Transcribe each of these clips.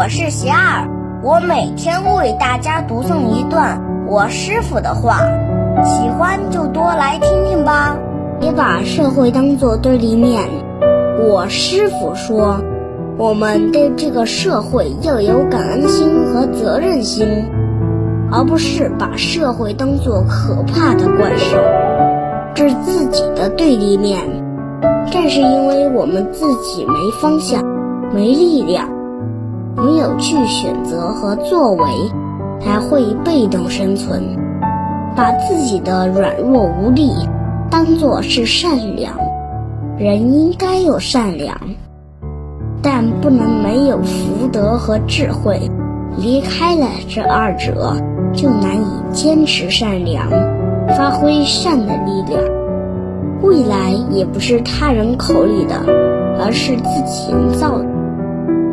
我是邪儿，我每天为大家读诵一段我师傅的话，喜欢就多来听听吧。别把社会当作对立面。我师傅说，我们对这个社会要有感恩心和责任心，而不是把社会当作可怕的怪兽，置自己的对立面。正是因为我们自己没方向、没力量。没有去选择和作为，才会被动生存。把自己的软弱无力当作是善良，人应该有善良，但不能没有福德和智慧。离开了这二者，就难以坚持善良，发挥善的力量。未来也不是他人口里的，而是自己造的。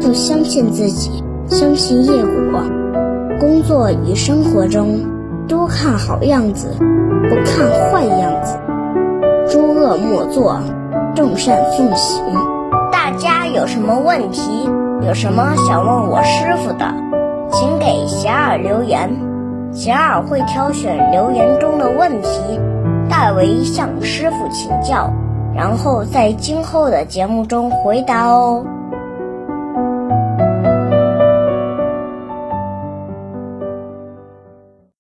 要相信自己，相信业果。工作与生活中，多看好样子，不看坏样子。诸恶莫作，众善奉行。大家有什么问题，有什么想问我师傅的，请给霞儿留言，霞儿会挑选留言中的问题，代为向师傅请教，然后在今后的节目中回答哦。